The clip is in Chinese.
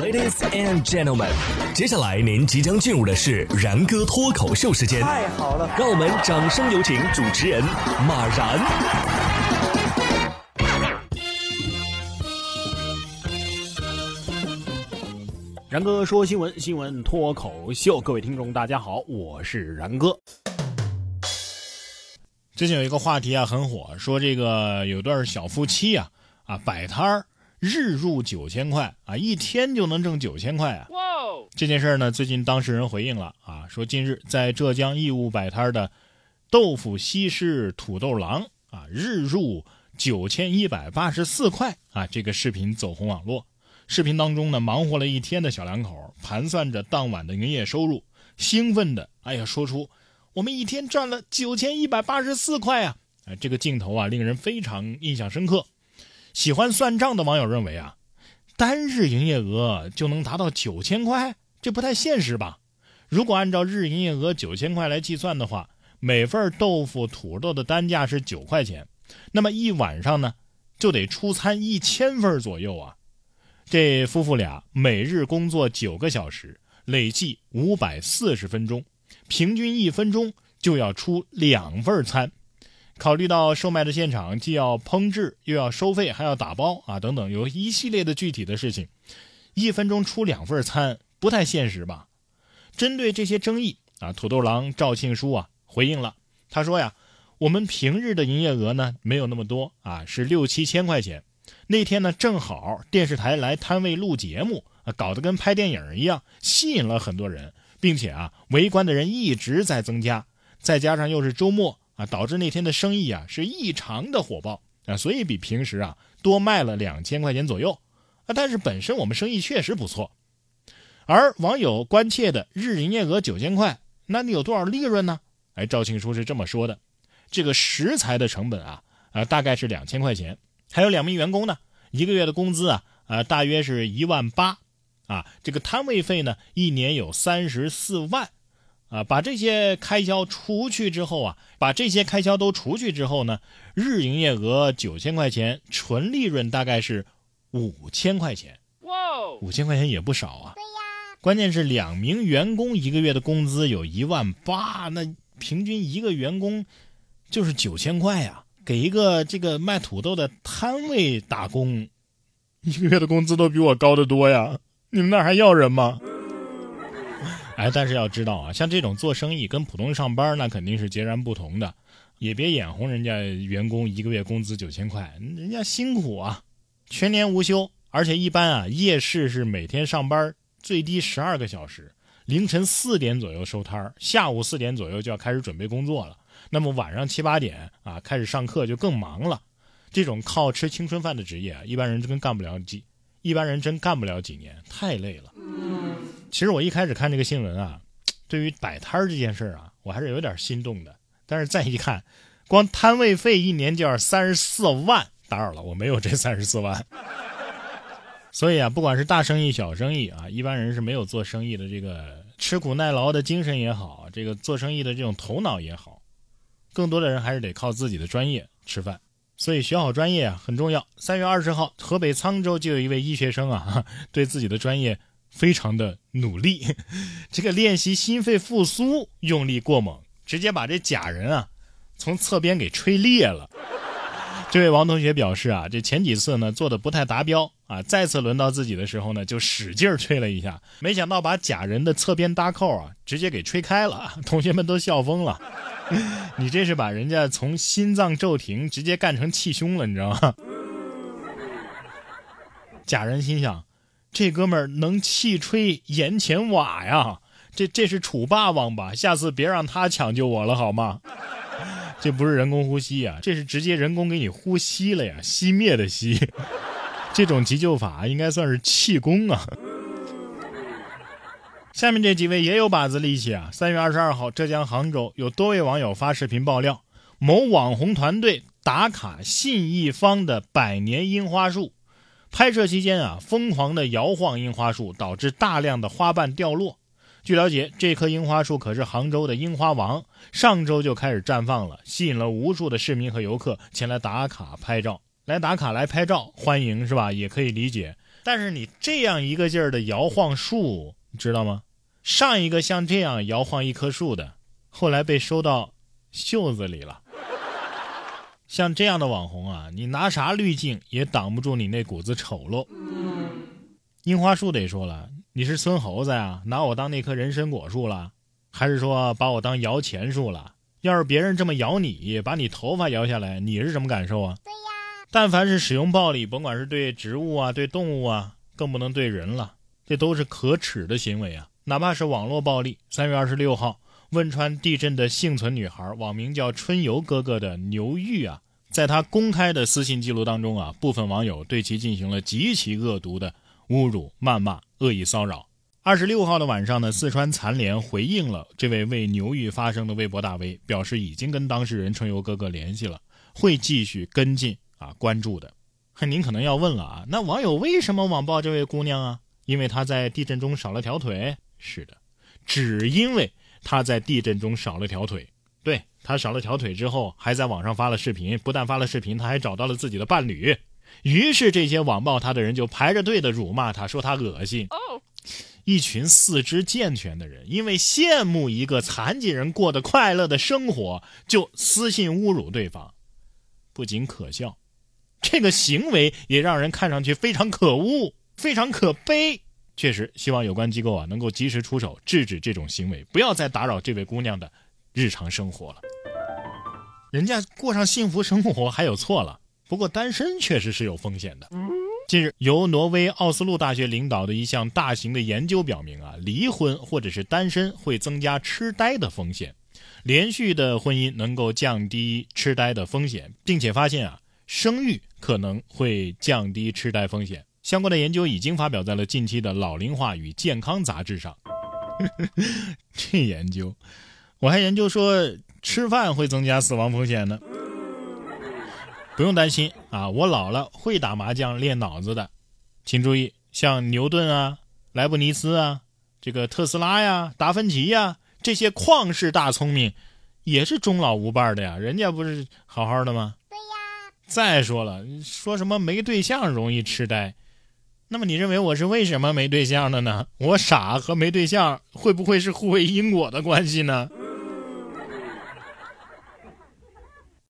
Ladies and gentlemen，接下来您即将进入的是然哥脱口秀时间。太好了，让我们掌声有请主持人马然。然哥说新闻，新闻脱口秀，各位听众大家好，我是然哥。最近有一个话题啊很火，说这个有对小夫妻啊啊摆摊儿，日入九千块啊，一天就能挣九千块啊。这件事呢，最近当事人回应了啊，说近日在浙江义乌摆摊的豆腐西施土豆郎啊，日入九千一百八十四块啊，这个视频走红网络。视频当中呢，忙活了一天的小两口盘算着当晚的营业收入，兴奋的哎呀，说出我们一天赚了九千一百八十四块啊！哎，这个镜头啊，令人非常印象深刻。喜欢算账的网友认为啊，单日营业额就能达到九千块，这不太现实吧？如果按照日营业额九千块来计算的话，每份豆腐土豆的单价是九块钱，那么一晚上呢，就得出餐一千份左右啊！这夫妇俩每日工作九个小时，累计五百四十分钟，平均一分钟就要出两份餐。考虑到售卖的现场既要烹制，又要收费，还要打包啊等等，有一系列的具体的事情，一分钟出两份餐不太现实吧？针对这些争议啊，土豆郎赵庆书啊回应了，他说呀，我们平日的营业额呢没有那么多啊，是六七千块钱。那天呢，正好电视台来摊位录节目啊，搞得跟拍电影一样，吸引了很多人，并且啊，围观的人一直在增加。再加上又是周末啊，导致那天的生意啊是异常的火爆啊，所以比平时啊多卖了两千块钱左右啊。但是本身我们生意确实不错。而网友关切的日营业额九千块，那你有多少利润呢？哎，赵庆书是这么说的：这个食材的成本啊啊大概是两千块钱。还有两名员工呢，一个月的工资啊，呃，大约是一万八，啊，这个摊位费呢，一年有三十四万，啊，把这些开销除去之后啊，把这些开销都除去之后呢，日营业额九千块钱，纯利润大概是五千块钱，哇，五千块钱也不少啊，对呀，关键是两名员工一个月的工资有一万八，那平均一个员工就是九千块呀。给一个这个卖土豆的摊位打工，一个月的工资都比我高得多呀！你们那还要人吗？哎，但是要知道啊，像这种做生意跟普通上班那肯定是截然不同的，也别眼红人家员工一个月工资九千块，人家辛苦啊，全年无休，而且一般啊，夜市是每天上班最低十二个小时，凌晨四点左右收摊下午四点左右就要开始准备工作了。那么晚上七八点啊，开始上课就更忙了。这种靠吃青春饭的职业啊，一般人真干不了几，一般人真干不了几年，太累了。其实我一开始看这个新闻啊，对于摆摊儿这件事啊，我还是有点心动的。但是再一看，光摊位费一年就要三十四万，打扰了，我没有这 三十四万。所以啊，不管是大生意小生意啊，一般人是没有做生意的这个吃苦耐劳的精神也好，这个做生意的这种头脑也好。更多的人还是得靠自己的专业吃饭，所以学好专业啊很重要。三月二十号，河北沧州就有一位医学生啊，对自己的专业非常的努力，这个练习心肺复苏用力过猛，直接把这假人啊从侧边给吹裂了。这位王同学表示啊，这前几次呢做的不太达标啊，再次轮到自己的时候呢，就使劲吹了一下，没想到把假人的侧边搭扣啊直接给吹开了，同学们都笑疯了。你这是把人家从心脏骤停直接干成气胸了，你知道吗？假人心想，这哥们儿能气吹眼前瓦呀，这这是楚霸王吧？下次别让他抢救我了好吗？这不是人工呼吸啊，这是直接人工给你呼吸了呀，熄灭的熄。这种急救法应该算是气功啊。下面这几位也有把子力气啊。三月二十二号，浙江杭州有多位网友发视频爆料，某网红团队打卡信义坊的百年樱花树，拍摄期间啊，疯狂的摇晃樱花树，导致大量的花瓣掉落。据了解，这棵樱花树可是杭州的樱花王，上周就开始绽放了，吸引了无数的市民和游客前来打卡拍照。来打卡来拍照，欢迎是吧？也可以理解。但是你这样一个劲儿的摇晃树，你知道吗？上一个像这样摇晃一棵树的，后来被收到袖子里了。像这样的网红啊，你拿啥滤镜也挡不住你那股子丑陋。樱花树得说了，你是孙猴子呀？拿我当那棵人参果树了，还是说把我当摇钱树了？要是别人这么摇你，把你头发摇下来，你是什么感受啊？对呀。但凡是使用暴力，甭管是对植物啊，对动物啊，更不能对人了，这都是可耻的行为啊！哪怕是网络暴力。三月二十六号，汶川地震的幸存女孩，网名叫“春游哥哥”的牛玉啊，在她公开的私信记录当中啊，部分网友对其进行了极其恶毒的侮辱、谩骂、恶意骚扰。二十六号的晚上呢，四川残联回应了这位为牛玉发声的微博大 V，表示已经跟当事人春游哥哥联系了，会继续跟进啊关注的。您可能要问了啊，那网友为什么网暴这位姑娘啊？因为她在地震中少了条腿。是的，只因为他在地震中少了条腿。对他少了条腿之后，还在网上发了视频。不但发了视频，他还找到了自己的伴侣。于是这些网暴他的人就排着队的辱骂他，说他恶心。一群四肢健全的人，因为羡慕一个残疾人过得快乐的生活，就私信侮辱对方，不仅可笑，这个行为也让人看上去非常可恶，非常可悲。确实，希望有关机构啊能够及时出手制止这种行为，不要再打扰这位姑娘的日常生活了。人家过上幸福生活还有错了？不过单身确实是有风险的。近日，由挪威奥斯陆大学领导的一项大型的研究表明啊，离婚或者是单身会增加痴呆的风险，连续的婚姻能够降低痴呆的风险，并且发现啊，生育可能会降低痴呆风险。相关的研究已经发表在了近期的《老龄化与健康》杂志上。这研究，我还研究说吃饭会增加死亡风险呢。不用担心啊，我老了会打麻将练脑子的。请注意，像牛顿啊、莱布尼茨啊、这个特斯拉呀、达芬奇呀这些旷世大聪明，也是终老无伴的呀。人家不是好好的吗？对呀。再说了，说什么没对象容易痴呆？那么你认为我是为什么没对象的呢？我傻和没对象会不会是互为因果的关系呢？